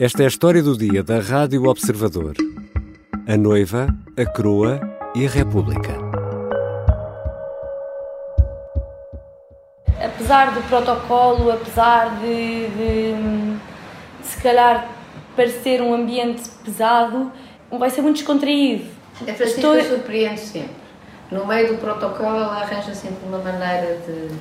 Esta é a história do dia da Rádio Observador. A noiva, a coroa e a República. Apesar do protocolo, apesar de, de se calhar parecer um ambiente pesado, vai ser muito descontraído. A Francisca Estou... surpreende sempre. No meio do protocolo, ela arranja sempre uma maneira de.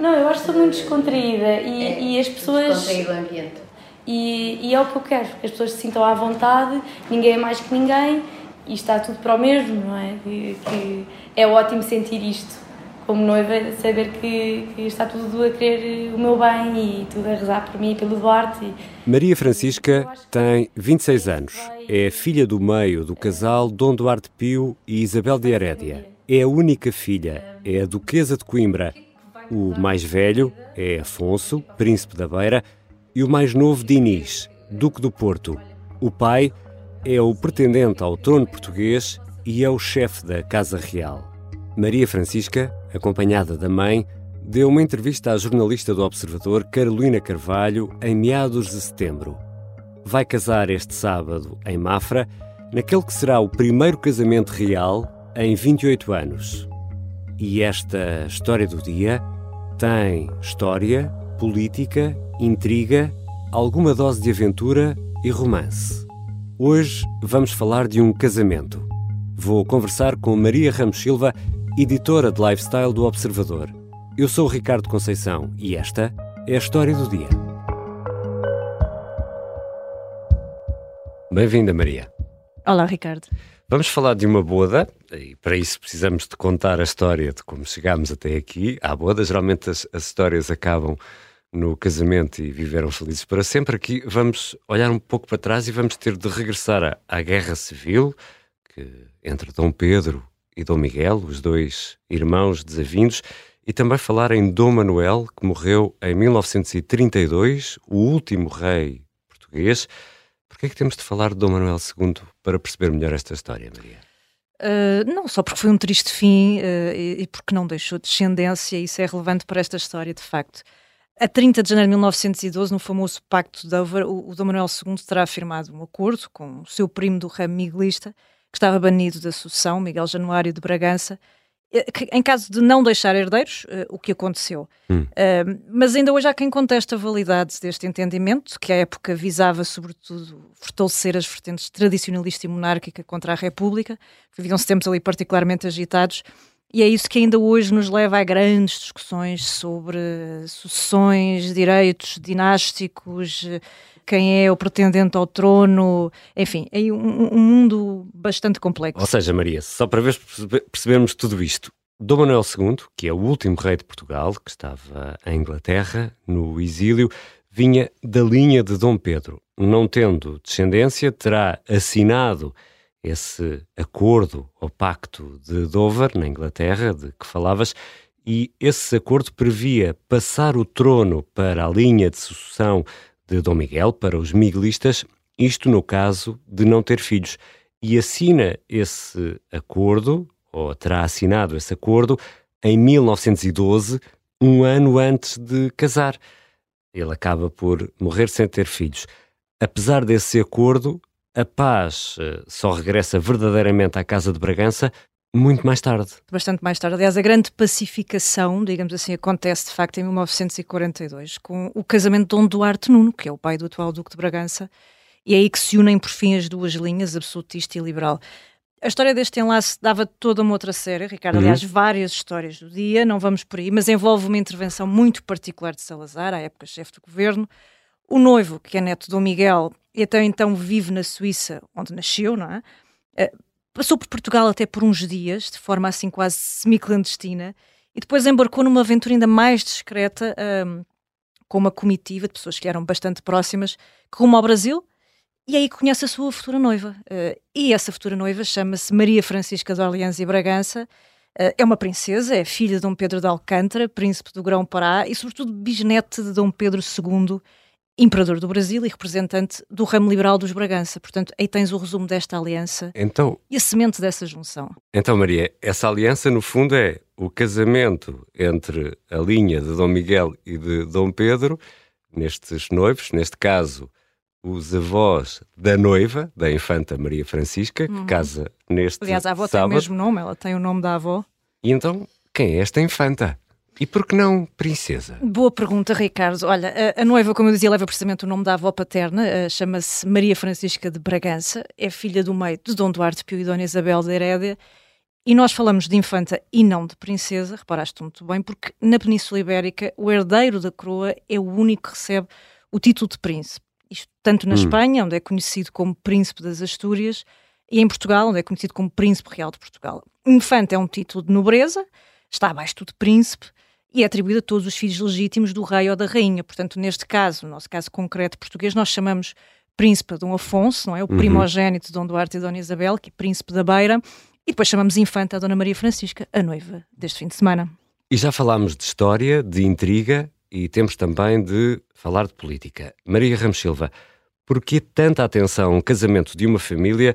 Não, eu acho que estou muito descontraída e, é, e as pessoas. Descontraído o ambiente. E, e, é o que eu quero, que as pessoas se sintam à vontade, ninguém é mais que ninguém e está tudo para o mesmo, não é? Que, que é ótimo sentir isto como noiva, saber que, que, está tudo a querer o meu bem e tudo a rezar por mim e pelo Duarte. Maria Francisca tem 26 anos. É filha do meio do casal Dom Duarte Pio e Isabel de Herédia. É a única filha, é a Duquesa de Coimbra. O mais velho é Afonso, príncipe da Beira, e o mais novo Dinis, duque do Porto. O pai é o pretendente ao trono português e é o chefe da Casa Real. Maria Francisca, acompanhada da mãe, deu uma entrevista à jornalista do Observador Carolina Carvalho em meados de setembro. Vai casar este sábado em Mafra, naquele que será o primeiro casamento real em 28 anos. E esta história do dia tem história, política, intriga, alguma dose de aventura e romance. Hoje vamos falar de um casamento. Vou conversar com Maria Ramos Silva, editora de lifestyle do Observador. Eu sou o Ricardo Conceição e esta é a história do dia. Bem-vinda, Maria. Olá, Ricardo. Vamos falar de uma boda, e para isso precisamos de contar a história de como chegámos até aqui. À boda, geralmente as, as histórias acabam no casamento e viveram felizes para sempre. Aqui vamos olhar um pouco para trás e vamos ter de regressar à, à Guerra Civil, que entre Dom Pedro e Dom Miguel, os dois irmãos desavindos, e também falar em Dom Manuel, que morreu em 1932, o último rei português. Por que é que temos de falar de Dom Manuel II para perceber melhor esta história, Maria? Uh, não só porque foi um triste fim uh, e, e, porque não deixou descendência, isso é relevante para esta história, de facto. A 30 de janeiro de 1912, no famoso Pacto de Dover, o, o Dom Manuel II terá firmado um acordo com o seu primo do ramo miguelista, que estava banido da sucessão, Miguel Januário de Bragança, que, em caso de não deixar herdeiros, uh, o que aconteceu. Hum. Uh, mas ainda hoje há quem conteste a validade deste entendimento, que à época visava, sobretudo, fortalecer as vertentes tradicionalista e monárquica contra a República, que viviam-se tempos ali particularmente agitados, e é isso que ainda hoje nos leva a grandes discussões sobre sucessões, direitos dinásticos, quem é o pretendente ao trono, enfim, é um, um mundo bastante complexo. Ou seja, Maria, só para ver, percebermos tudo isto, Dom Manuel II, que é o último rei de Portugal, que estava em Inglaterra, no exílio, vinha da linha de Dom Pedro. Não tendo descendência, terá assinado esse acordo ou pacto de Dover, na Inglaterra, de que falavas, e esse acordo previa passar o trono para a linha de sucessão de Dom Miguel para os miguelistas, isto no caso de não ter filhos. E assina esse acordo, ou terá assinado esse acordo, em 1912, um ano antes de casar. Ele acaba por morrer sem ter filhos. Apesar desse acordo, a paz eh, só regressa verdadeiramente à Casa de Bragança muito mais tarde. Bastante mais tarde. Aliás, a grande pacificação, digamos assim, acontece de facto em 1942, com o casamento de Dom Duarte Nuno, que é o pai do atual Duque de Bragança, e é aí que se unem por fim as duas linhas, absolutista e liberal. A história deste enlace dava toda uma outra série, Ricardo. Uhum. Aliás, várias histórias do dia, não vamos por aí, mas envolve uma intervenção muito particular de Salazar, à época chefe do governo. O noivo, que é neto de Dom Miguel, e até então vive na Suíça, onde nasceu, não é? Eh, Passou por Portugal até por uns dias, de forma assim quase semi-clandestina, e depois embarcou numa aventura ainda mais discreta, um, com uma comitiva de pessoas que eram bastante próximas, rumo ao Brasil, e aí conhece a sua futura noiva. Uh, e essa futura noiva chama-se Maria Francisca de Orleans e Bragança, uh, é uma princesa, é filha de Dom Pedro de Alcântara, príncipe do Grão-Pará e, sobretudo, bisnete de Dom Pedro II, imperador do Brasil e representante do ramo liberal dos Bragança. Portanto, aí tens o resumo desta aliança então, e a semente dessa junção. Então, Maria, essa aliança, no fundo, é o casamento entre a linha de Dom Miguel e de Dom Pedro, nestes noivos, neste caso, os avós da noiva, da infanta Maria Francisca, que uhum. casa neste Aliás, a avó sábado. tem o mesmo nome, ela tem o nome da avó. E então, quem é esta infanta? E por que não princesa? Boa pergunta, Ricardo. Olha, a, a noiva, como eu dizia, leva precisamente o nome da avó paterna, uh, chama-se Maria Francisca de Bragança, é filha do meio de Dom Duarte Pio e Dona Isabel de Herédia, e nós falamos de infanta e não de princesa, reparaste muito bem, porque na Península Ibérica o herdeiro da coroa é o único que recebe o título de príncipe. Isto tanto na hum. Espanha, onde é conhecido como Príncipe das Astúrias, e em Portugal, onde é conhecido como Príncipe Real de Portugal. Infante é um título de nobreza, está abaixo de príncipe, e é atribuído a todos os filhos legítimos do rei ou da rainha. Portanto, neste caso, no nosso caso concreto português, nós chamamos príncipe Dom Afonso, não é? O uhum. primogênito de Dom Duarte e Dona Isabel, que é príncipe da Beira, e depois chamamos infanta a Dona Maria Francisca, a noiva deste fim de semana. E já falámos de história, de intriga e temos também de falar de política. Maria Ramos Silva, por que tanta atenção ao casamento de uma família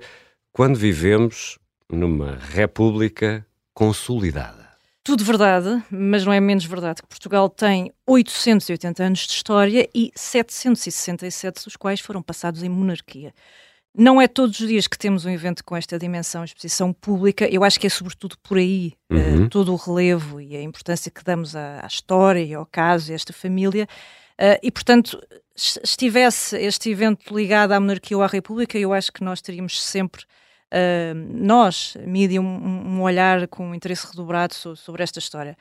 quando vivemos numa república consolidada? Tudo verdade, mas não é menos verdade que Portugal tem 880 anos de história e 767 dos quais foram passados em monarquia. Não é todos os dias que temos um evento com esta dimensão, exposição pública. Eu acho que é sobretudo por aí uh, todo o relevo e a importância que damos à, à história e ao caso e a esta família. Uh, e, portanto, estivesse este evento ligado à monarquia ou à república, eu acho que nós teríamos sempre uh, nós, mídia, um, um, olhar com interesse redobrado so, sobre esta história.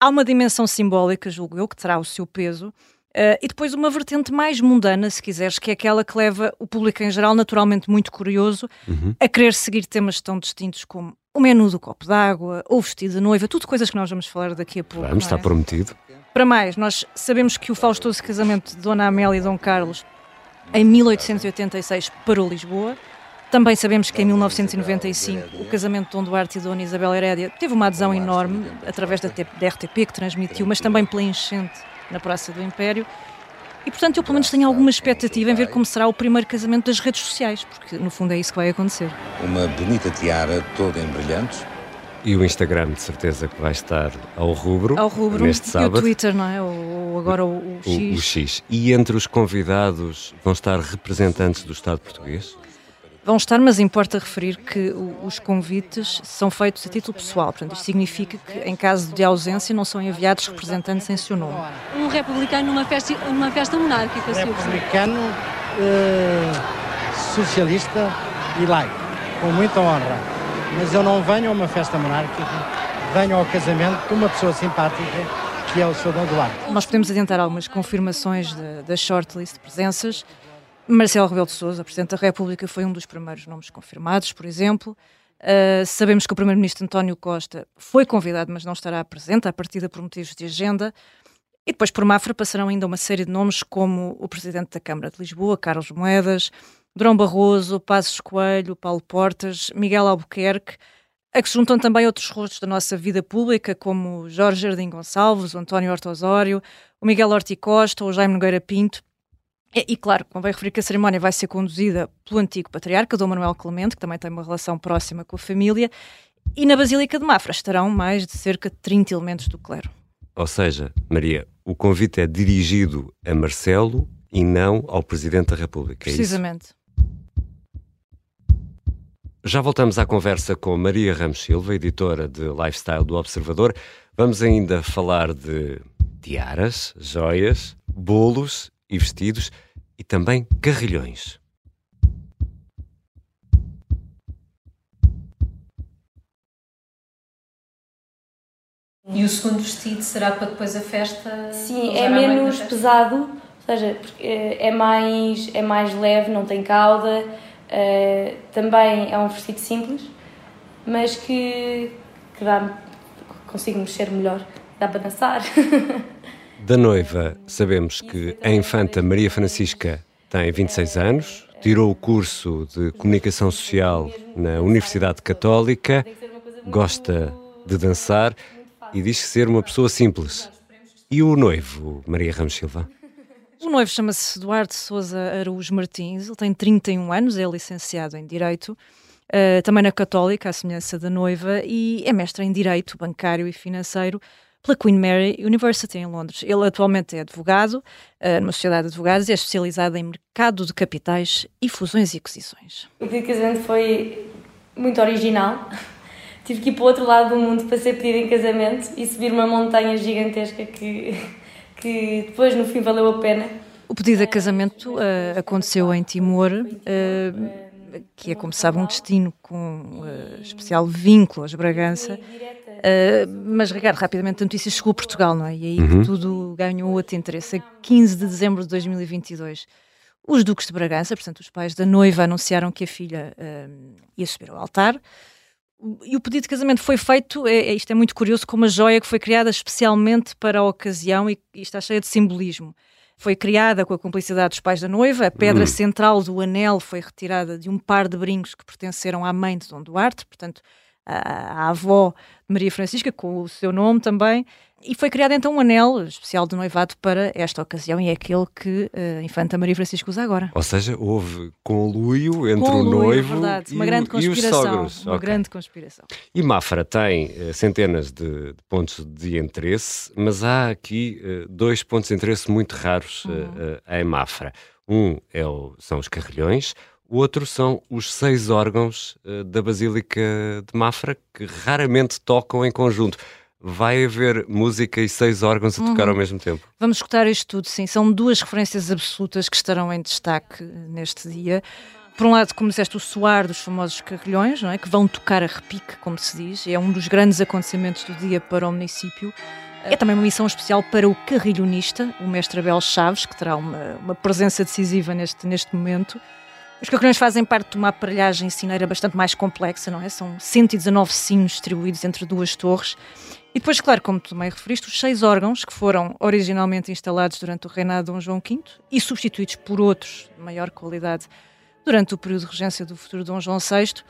Há uma dimensão simbólica, julgo eu, que terá o seu peso, Uh, e depois uma vertente mais mundana, se quiseres, que é aquela que leva o público em geral, naturalmente muito curioso, uhum. a querer seguir temas tão distintos como o menu do copo d'água, ou o vestido de noiva, tudo coisas que nós vamos falar daqui a pouco. Vamos, é? está prometido. Para mais, nós sabemos que o faustoso casamento de Dona Amélia e Dom Carlos, em 1886, parou Lisboa. Também sabemos que em 1995 o casamento de Dom Duarte e Dona Isabel Herédia teve uma adesão enorme através da, da RTP que transmitiu, mas também pela enchente na Praça do Império. E portanto eu pelo menos tenho alguma expectativa em ver como será o primeiro casamento das redes sociais, porque no fundo é isso que vai acontecer. Uma bonita tiara toda em brilhantes. E o Instagram, de certeza, que vai estar ao rubro, ao rubro neste sábado. E o Twitter, não é? Ou agora o, o X. O, o X. E entre os convidados vão estar representantes do Estado português? Vão estar, mas importa referir que os convites são feitos a título pessoal. Portanto, isto significa que, em caso de ausência, não são enviados representantes em seu nome. Um republicano numa festa, numa festa monárquica, Republicano, eh, socialista e laico, com muita honra. Mas eu não venho a uma festa monárquica, venho ao casamento de uma pessoa simpática que é o Sr. Dom Duarte. Nós podemos adiantar algumas confirmações da shortlist de presenças. Marcelo Rebelo de Sousa, Presidente da República, foi um dos primeiros nomes confirmados, por exemplo. Uh, sabemos que o Primeiro-Ministro António Costa foi convidado, mas não estará presente, à partida por motivos de agenda. E depois por Mafra passarão ainda uma série de nomes, como o Presidente da Câmara de Lisboa, Carlos Moedas, Drão Barroso, Passos Coelho, Paulo Portas, Miguel Albuquerque, a que se juntam também outros rostos da nossa vida pública, como Jorge Jardim Gonçalves, o António Horta Osório, o Miguel Horti Costa, o Jaime Nogueira Pinto. E, e, claro, convém referir que a cerimónia vai ser conduzida pelo antigo patriarca, Dom Manuel Clemente, que também tem uma relação próxima com a família, e na Basílica de Mafra estarão mais de cerca de 30 elementos do clero. Ou seja, Maria, o convite é dirigido a Marcelo e não ao Presidente da República. É Precisamente. Já voltamos à conversa com Maria Ramos Silva, editora de Lifestyle do Observador. Vamos ainda falar de tiaras, joias, bolos e vestidos e também carrilhões. E o segundo vestido será para depois a festa? Sim, é menos pesado, ou seja, é mais, é mais leve, não tem cauda. Uh, também é um vestido simples, mas que, que dá, consigo mexer melhor, dá para dançar. Da noiva, sabemos que a infanta Maria Francisca tem 26 anos, tirou o curso de Comunicação Social na Universidade Católica, gosta de dançar e diz ser uma pessoa simples. E o noivo, Maria Ramos Silva? O noivo chama-se Eduardo Souza Araújo Martins, ele tem 31 anos, é licenciado em Direito, uh, também na Católica, à semelhança da noiva, e é mestre em Direito Bancário e Financeiro pela Queen Mary University em Londres. Ele atualmente é advogado uh, numa sociedade de advogados e é especializado em mercado de capitais e fusões e aquisições. O pedido de casamento foi muito original. Tive que ir para o outro lado do mundo para ser pedido em casamento e subir uma montanha gigantesca que, que depois no fim valeu a pena. O pedido de casamento uh, aconteceu em Timor. Uh, que é, como sabe, um destino com uh, especial vínculo às Bragança. Uh, mas, Ricardo, rapidamente a notícia chegou a Portugal, não é? E aí uhum. que tudo ganhou outro interesse. A 15 de dezembro de 2022, os Duques de Bragança, portanto, os pais da noiva, anunciaram que a filha uh, ia subir ao altar. E o pedido de casamento foi feito, é, é, isto é muito curioso, com uma joia que foi criada especialmente para a ocasião e, e está cheia de simbolismo foi criada com a cumplicidade dos pais da noiva. A pedra hum. central do anel foi retirada de um par de brincos que pertenceram à mãe de Dom Duarte, portanto, a, a avó de Maria Francisca, com o seu nome também. E foi criado então um anel especial de noivado para esta ocasião e é aquele que uh, a Infanta Maria Francisca usa agora. Ou seja, houve conluio entre o noivo verdade, uma grande conspiração, e os sogros. Uma okay. grande conspiração. E Mafra tem uh, centenas de, de, pontos de interesse, mas há aqui uh, dois pontos de interesse muito raros uhum. em Mafra. Um é o, são os carrilhões, o outro são os seis órgãos da Basílica de Mafra que raramente tocam em conjunto vai haver música e seis órgãos a tocar uhum. ao mesmo tempo. Vamos escutar isto tudo, sim. São duas referências absolutas que estarão em destaque neste dia. Por um lado, como disseste, o soar dos famosos carrilhões, não é? que vão tocar a repique, como se diz. É um dos grandes acontecimentos do dia para o município. É também uma missão especial para o carrilhonista, o mestre Abel Chaves, que terá uma, uma presença decisiva neste, neste momento. Os carrilhões fazem parte de uma aparelhagem sineira bastante mais complexa, não é? São 119 sinos distribuídos entre duas torres e depois, claro, como tu também referiste, os seis órgãos que foram originalmente instalados durante o reinado de Dom João V e substituídos por outros de maior qualidade durante o período de regência do futuro Dom João VI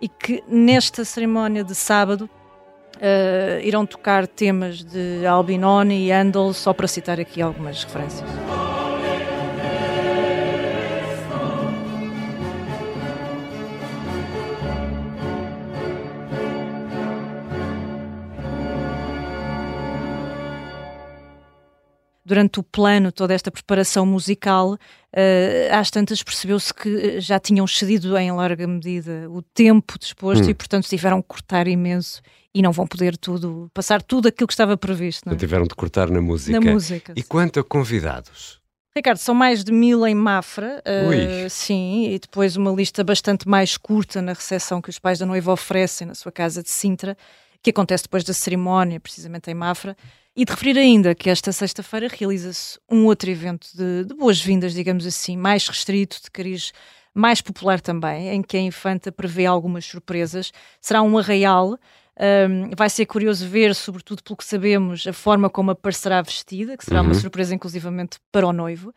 e que nesta cerimónia de sábado uh, irão tocar temas de Albinoni e Handel, só para citar aqui algumas referências. Durante o plano, toda esta preparação musical, uh, às tantas percebeu-se que já tinham cedido em larga medida o tempo disposto hum. e, portanto, tiveram que cortar imenso e não vão poder tudo, passar tudo aquilo que estava previsto. Não é? Tiveram de cortar na música. Na música. E quanto a convidados? Ricardo, são mais de mil em Mafra, uh, sim, e depois uma lista bastante mais curta na recepção que os pais da noiva oferecem na sua casa de Sintra, que acontece depois da cerimónia, precisamente em Mafra. E de referir ainda que esta sexta-feira realiza-se um outro evento de, de boas-vindas, digamos assim, mais restrito, de cariz mais popular também, em que a Infanta prevê algumas surpresas. Será um arraial. Um, vai ser curioso ver, sobretudo pelo que sabemos, a forma como aparecerá vestida, que será uhum. uma surpresa inclusivamente para o noivo.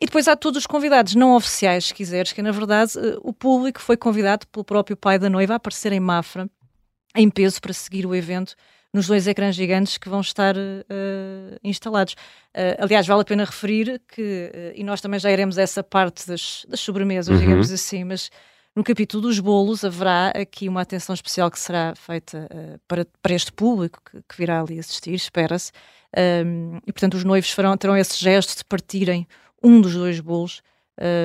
E depois há todos os convidados não oficiais, se quiseres, que na verdade eh, o público foi convidado pelo próprio pai da noiva a aparecer em Mafra, em peso, para seguir o evento nos dois ecrãs gigantes que vão estar uh, instalados. Uh, aliás, vale a pena referir que, uh, e nós também já iremos a essa parte das, das sobremesas, uhum. digamos assim, mas no capítulo dos bolos haverá aqui uma atenção especial que será feita para, para este público que, que virá ali assistir, espera-se. Um, e portanto, os noivos farão, terão esse gesto de partirem um dos dois bolos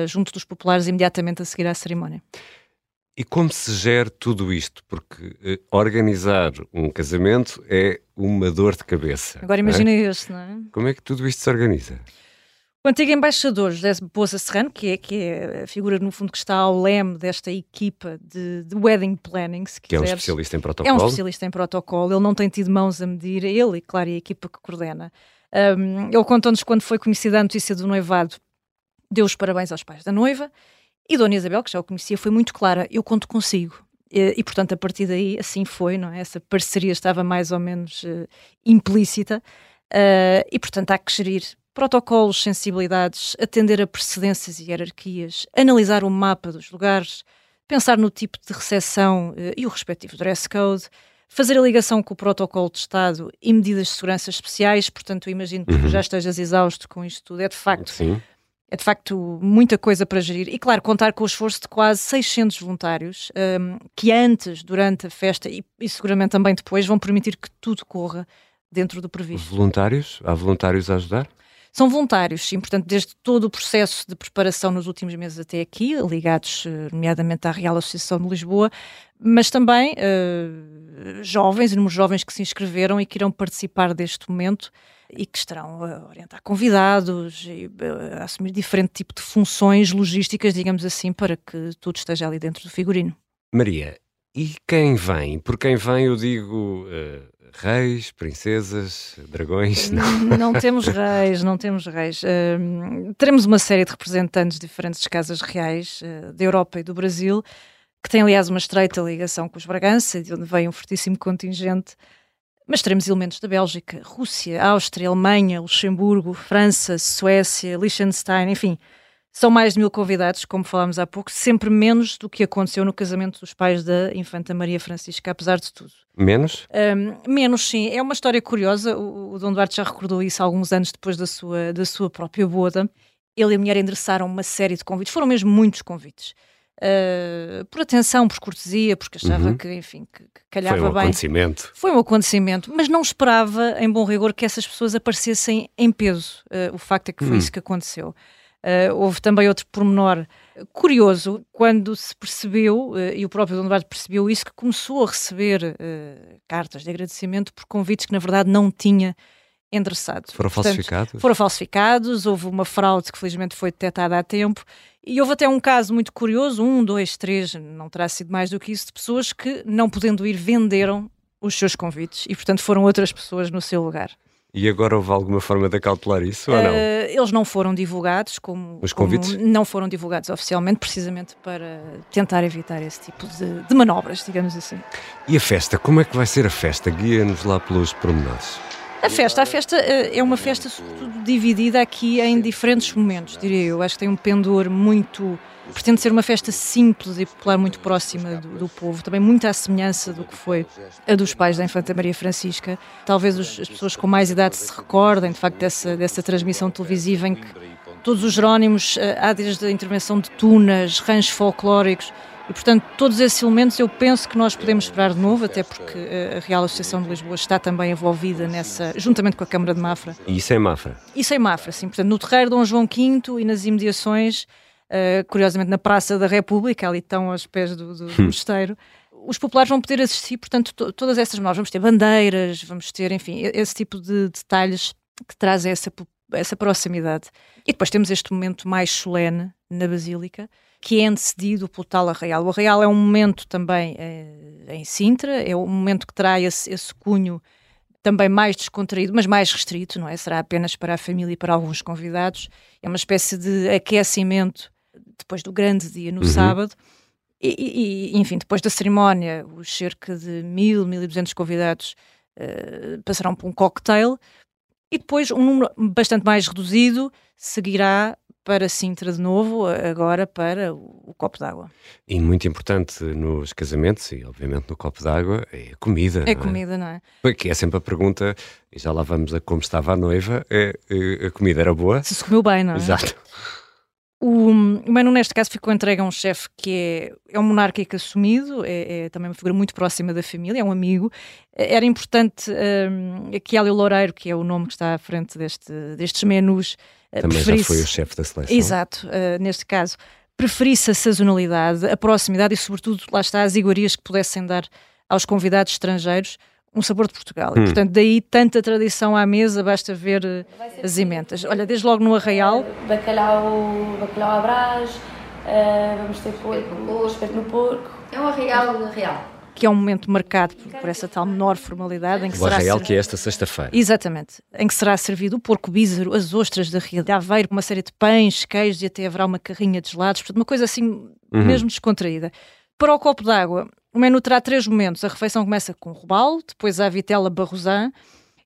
junto dos populares imediatamente a seguir à cerimónia. E como se gera tudo isto? Porque eh, organizar um casamento é uma dor de cabeça. Agora imagina é? este, não é? Como é que tudo isto se organiza? O antigo embaixador José Boza Serrano, que é, que é a figura, no fundo, que está ao leme desta equipa de, de wedding planning, se Que é um especialista em protocolo. É um especialista em protocolo. Ele não tem tido mãos a medir, ele e, claro, a equipa que coordena. Um, ele contou-nos quando foi conhecida a notícia do noivado, deu os parabéns aos pais da noiva e Dona Isabel, que já o conhecia, foi muito clara: eu conto consigo. E, e, portanto, a partir daí, assim foi, não é? Essa parceria estava mais ou menos uh, implícita. Uh, e, portanto, há que gerir protocolos, sensibilidades, atender a precedências e hierarquias, analisar o mapa dos lugares, pensar no tipo de recepção uh, e o respectivo dress code, fazer a ligação com o protocolo de Estado e medidas de segurança especiais. Portanto, imagino que uhum. já estejas exausto com isto tudo. É de facto Sim é de facto muita coisa para gerir. E claro, contar com o esforço de quase 600 voluntários um, que antes, durante a festa e, e, seguramente também depois vão permitir que tudo corra dentro do previsto. Voluntários? Há voluntários a ajudar? São voluntários, sim, portanto, desde todo o processo de preparação nos últimos meses até aqui, ligados eh, nomeadamente à Real Associação de Lisboa, mas também uh, jovens, inúmeros jovens que se inscreveram e que irão participar deste momento e que estarão a orientar convidados e eh, a assumir diferente tipo de funções logísticas, digamos assim, para que tudo esteja ali dentro do figurino. Maria, e quem vem? Por quem vem eu digo uh, reis, princesas, dragões? Não. não temos reis, não temos reis. Uh, teremos uma série de representantes de diferentes casas reais uh, da Europa e do Brasil, que têm, aliás, uma estreita ligação com os Bragança, de onde vem um fortíssimo contingente. Mas teremos elementos da Bélgica, Rússia, Áustria, Alemanha, Luxemburgo, França, Suécia, Liechtenstein, enfim são mais de mil convidados, como falámos há pouco, sempre menos do que aconteceu no casamento dos pais da Infanta Maria Francisca, apesar de tudo. Menos? Um, menos, sim. É uma história curiosa. O, o Dom Duarte já recordou isso alguns anos depois da sua, da sua própria boda. Ele e a mulher endereçaram uma série de convites. Foram mesmo muitos convites. Uh, por atenção, por cortesia, porque achava uhum. que, enfim, que, que calhava bem. Foi um bem. acontecimento. Foi um acontecimento, mas não esperava, em bom rigor, que essas pessoas aparecessem em peso. Uh, o facto é que foi uhum. isso que aconteceu. Uh, houve também outro pormenor curioso, quando se percebeu, uh, e o próprio Dom Duarte percebeu isso, que começou a receber uh, cartas de agradecimento por convites que na verdade não tinha endereçado. Foram Portanto, falsificados? Foram falsificados, houve uma fraude que felizmente foi detectada a tempo, e houve até um caso muito curioso, um, dois, três, não terá sido mais do que isso, de pessoas que, não podendo ir, venderam os seus convites, e portanto foram outras pessoas no seu lugar. E agora houve alguma forma de acautelar isso ou não? Uh, eles não foram divulgados, como, Os convites? Como não foram divulgados oficialmente, precisamente para tentar evitar esse tipo de, de manobras, digamos assim. E a festa? Como é que vai ser a festa? Guia-nos lá pelos pormenores. A festa, a festa uh, é uma festa dividida aqui em diferentes momentos, diria eu. Acho que tem um pendor muito pretende ser uma festa simples e popular, muito próxima do, do, povo, também muito à semelhança do que foi a dos pais da Infanta Maria Francisca. Talvez os, as pessoas com mais idade se recordem, de facto, dessa, dessa transmissão televisiva em que todos os Jerónimos, eh, há desde a intervenção de tunas, ranchos folclóricos, e, portanto, todos esses elementos eu penso que nós podemos esperar de novo, até porque eh, a Real Associação de Lisboa está também envolvida nessa, juntamente com a Câmara de Mafra. E isso é Mafra? Isso é Mafra, sim. Portanto, no terreiro Dom João V e nas imediações uh, curiosamente na Praça da República, ali estão aos pés do, do, do hum. mosteiro. Os populares vão poder assistir, portanto, to todas essas menores. Vamos ter bandeiras, vamos ter, enfim, esse tipo de detalhes que traz essa, essa proximidade. E depois temos este momento mais solene na Basílica, que é antecedido pelo tal Arraial. O Arraial é um momento também é, em Sintra, é um momento que terá esse, esse cunho também mais descontraído, mas mais restrito, não é? Será apenas para a família e para alguns convidados. É uma espécie de aquecimento depois do grande dia no uhum. sábado. E, e, enfim, depois da cerimónia, os cerca de mil, mil e duzentos convidados uh, passarão por um cocktail e depois um número bastante mais reduzido seguirá para Sintra de novo, agora para o, copo d'água. E muito importante nos casamentos, e obviamente no copo d'água, é a comida. É a comida, não é? Porque é sempre a pergunta, e já lá vamos a como estava a noiva, é, é a comida era boa? Se se comeu bem, não é? Exato. O, menu, neste caso, ficou entregue a um chefe que é, é um monárquico assumido, é, é, também uma figura muito próxima da família, é um amigo. Era importante um, que Hélio Loureiro, que é o nome que está à frente deste, destes menus, também já foi o chefe da seleção. Exato, uh, neste caso, preferisse a sazonalidade, a proximidade e, sobretudo, lá está, as iguarias que pudessem dar aos convidados estrangeiros um sabor de Portugal. Hum. E, portanto, daí tanta tradição à mesa, basta ver uh, as ementas. Olha, desde logo no Arraial. Bacalhau, bacalhau à brás, uh, vamos ter porco, espeto no porco. É um Arraial real. Que é um momento marcado por, por essa tal menor formalidade. Em que o será Arraial, que é esta sexta-feira. Exatamente. Em que será servido o porco bízaro, as ostras da Ria de Aveiro, uma série de pães, queijos e até haverá uma carrinha de gelados. Portanto, uma coisa assim, uhum. mesmo descontraída. Para o copo d'água, o menu terá três momentos. A refeição começa com o robalo, depois a vitela barrosan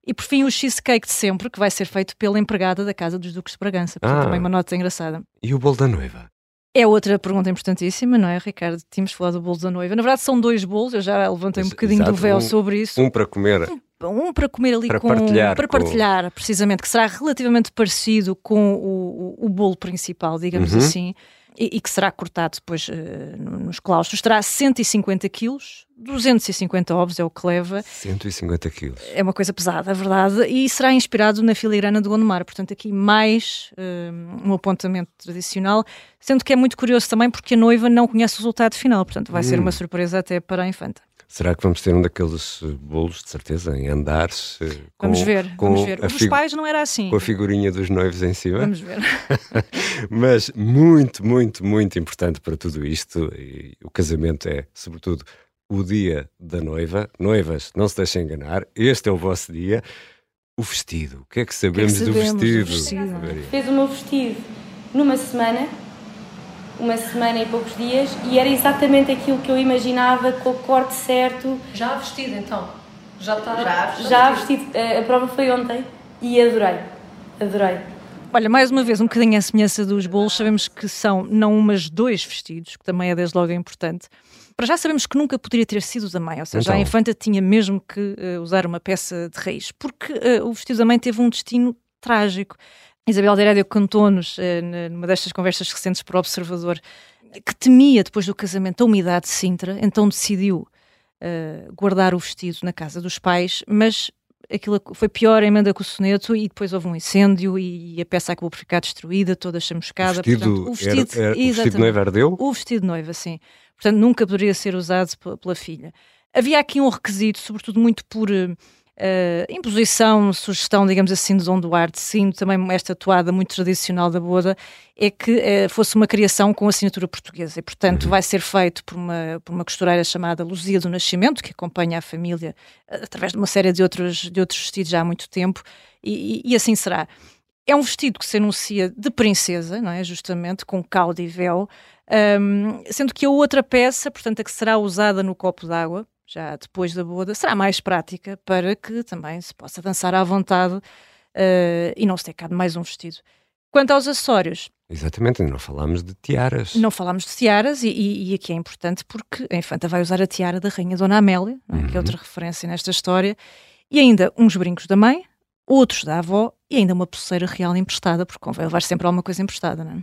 e por fim o cheesecake de sempre, que vai ser feito pela empregada da Casa dos Duques de Bragança. Portanto, ah. também uma nota engraçada. E o bolo da noiva? É outra pergunta importantíssima, não é, Ricardo? Tínhamos falado do bolo da noiva. Na verdade, são dois bolos, eu já levantei um bocadinho Exato, do véu um, sobre isso. Um para comer. Um, um para comer ali para com. Partilhar para partilhar, com... precisamente, que será relativamente parecido com o, o, o bolo principal, digamos uhum. assim e, e, que será cortado depois uh, nos claustros, terá 150 quilos, 250 ovos é o que leva. 150 quilos. É uma coisa pesada, é verdade, e será inspirado na filigrana do Gondomar, portanto aqui mais uh, um apontamento tradicional, sendo que é muito curioso também porque a noiva não conhece o resultado final, portanto vai hum. ser uma surpresa até para a infanta. Será que vamos ter um daqueles eh, bolos, de certeza, em andares? Eh, com, vamos ver, com vamos ver. O dos pais não era assim. Com a figurinha dos noivos em cima? Vamos ver. Mas muito, muito, muito importante para tudo isto, e o casamento é, sobretudo, o dia da noiva. Noivas, não se deixem enganar, este é o vosso dia. O vestido, o que é que sabemos, que é que sabemos do vestido? Do vestido? Fez o meu vestido numa semana uma semana e poucos dias e era exatamente aquilo que eu imaginava com o corte certo. Já vestido então? Já está? Já vestido. Já vestido. A, a prova foi ontem e adorei. Adorei. Olha, mais uma vez, um bocadinho a semelhança dos bolos, sabemos que são não umas dois vestidos, que também é desde logo importante. Para já sabemos que nunca poderia ter sido da mãe, ou seja, então. a infanta tinha mesmo que uh, usar uma peça de raiz, porque uh, o vestido da mãe teve um destino trágico. Isabel de Herédia contou-nos, eh, numa destas conversas recentes para o Observador, que temia, depois do casamento, a umidade de Sintra, então decidiu uh, guardar o vestido na casa dos pais, mas aquilo foi pior a emenda com o soneto e depois houve um incêndio e a peça acabou por ficar destruída, toda chamuscada. O vestido, Portanto, o vestido, era, era, o vestido de noiva ardeu? O vestido de noiva, sim. Portanto, nunca poderia ser usado pela filha. Havia aqui um requisito, sobretudo muito por uh, imposição, sugestão, digamos assim, de Dom Duarte, sim, também esta toada muito tradicional da boda, é que uh, fosse uma criação com assinatura portuguesa e, portanto, uhum. vai ser feito por uma, por uma costureira chamada Luzia do Nascimento, que acompanha a família uh, através de uma série de outros, de outros vestidos já há muito tempo, e, e, e assim será. É um vestido que se anuncia de princesa, não é? Justamente, com cauda e véu, um, sendo que a outra peça, portanto, a que será usada no copo d'água, já depois da boda, será mais prática para que também se possa dançar à vontade uh, e não se ter cá mais um vestido. Quanto aos acessórios. Exatamente, não falámos de tiaras. Não falámos de tiaras e, e, e, aqui é importante porque a infanta vai usar a tiara da Rainha Dona Amélia, é? uhum. que é outra referência nesta história, e ainda uns brincos da mãe, outros da avó e ainda uma pulseira real emprestada, porque convém levar sempre alguma coisa emprestada, não é?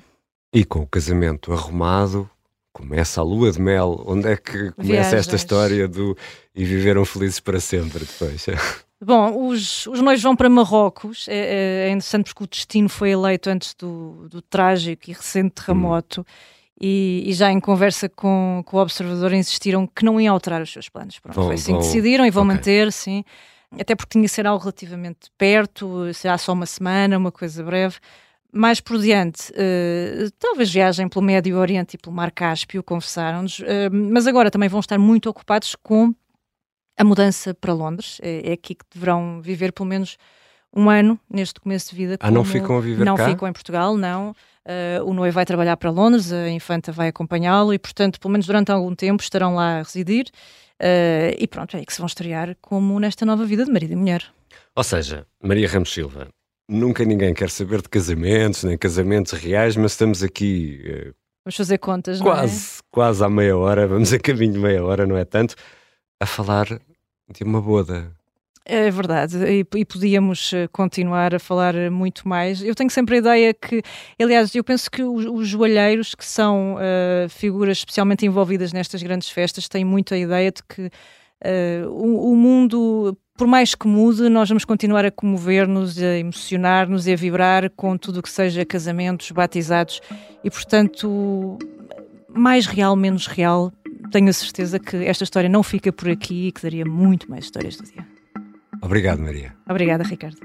E com o casamento arrumado, começa a lua de mel. Onde é que começa Viagens. esta história do e viveram felizes para sempre depois? Bom, os, os noivos vão para Marrocos. É, é, interessante porque o destino foi eleito antes do, do trágico e recente terremoto. Hum. E, e, já em conversa com, com o observador insistiram que não iam alterar os seus planos. Pronto, vão, foi assim vão, que decidiram e vão okay. manter, sim. Até porque tinha que ser algo relativamente perto, será só uma semana, uma coisa breve mais por diante, uh, talvez viagem pelo Médio Oriente e pelo Mar Cáspio, confessaram-nos, uh, mas agora também vão estar muito ocupados com a mudança para Londres. É, é, aqui que deverão viver pelo menos um ano neste começo de vida. Ah, não ficam a viver Não cá? ficam em Portugal, não. Uh, o noivo vai trabalhar para Londres, a infanta vai acompanhá-lo e, portanto, pelo menos durante algum tempo estarão lá a residir. e pronto, é aí que se vão estrear como nesta nova vida de marido e mulher. Ou seja, Maria Ramos Silva, Nunca ninguém quer saber de casamentos, nem casamentos reais, mas estamos aqui. Uh, vamos fazer contas, quase, não é? Quase à meia hora, vamos a caminho de meia hora, não é tanto, a falar de uma boda. É verdade, e, e, podíamos eh, continuar a falar muito mais. Eu tenho sempre a ideia que, aliás, eu penso que os, os joalheiros, que são uh, figuras especialmente envolvidas nestas grandes festas, têm muito a ideia de que uh, o, o, mundo por mais que mude, nós vamos continuar a comover-nos, a emocionar-nos e a vibrar com tudo o que seja casamentos, batizados e, portanto, mais real, menos real, tenho a certeza que esta história não fica por aqui e que daria muito mais histórias do dia. Obrigado, Maria. Obrigada, Ricardo.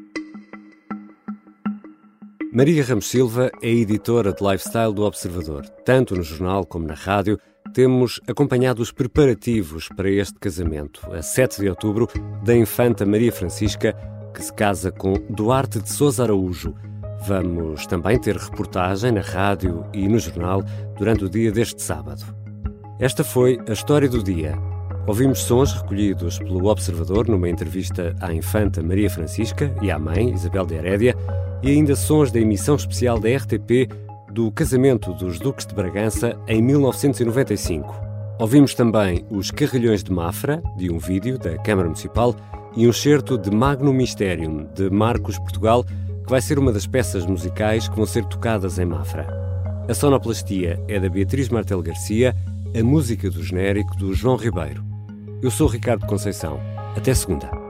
Maria Ramos Silva é editora de lifestyle do Observador, tanto no jornal como na rádio temos acompanhado os preparativos para este casamento, a 7 de outubro, da infanta Maria Francisca, que se casa com Duarte de Sousa Araújo. Vamos também ter reportagem na rádio e no jornal durante o dia deste sábado. Esta foi a história do dia. Ouvimos sons recolhidos pelo Observador numa entrevista à infanta Maria Francisca e à mãe, Isabel de Herédia, e ainda sons da emissão especial da RTP do casamento dos Duques de Bragança em 1995. Ouvimos também os Carrilhões de Mafra, de um vídeo da Câmara Municipal, e um certo de Magnum Mysterium, de Marcos Portugal, que vai ser uma das peças musicais que vão ser tocadas em Mafra. A sonoplastia é da Beatriz Martel Garcia, a música do genérico do João Ribeiro. Eu sou Ricardo Conceição. Até segunda.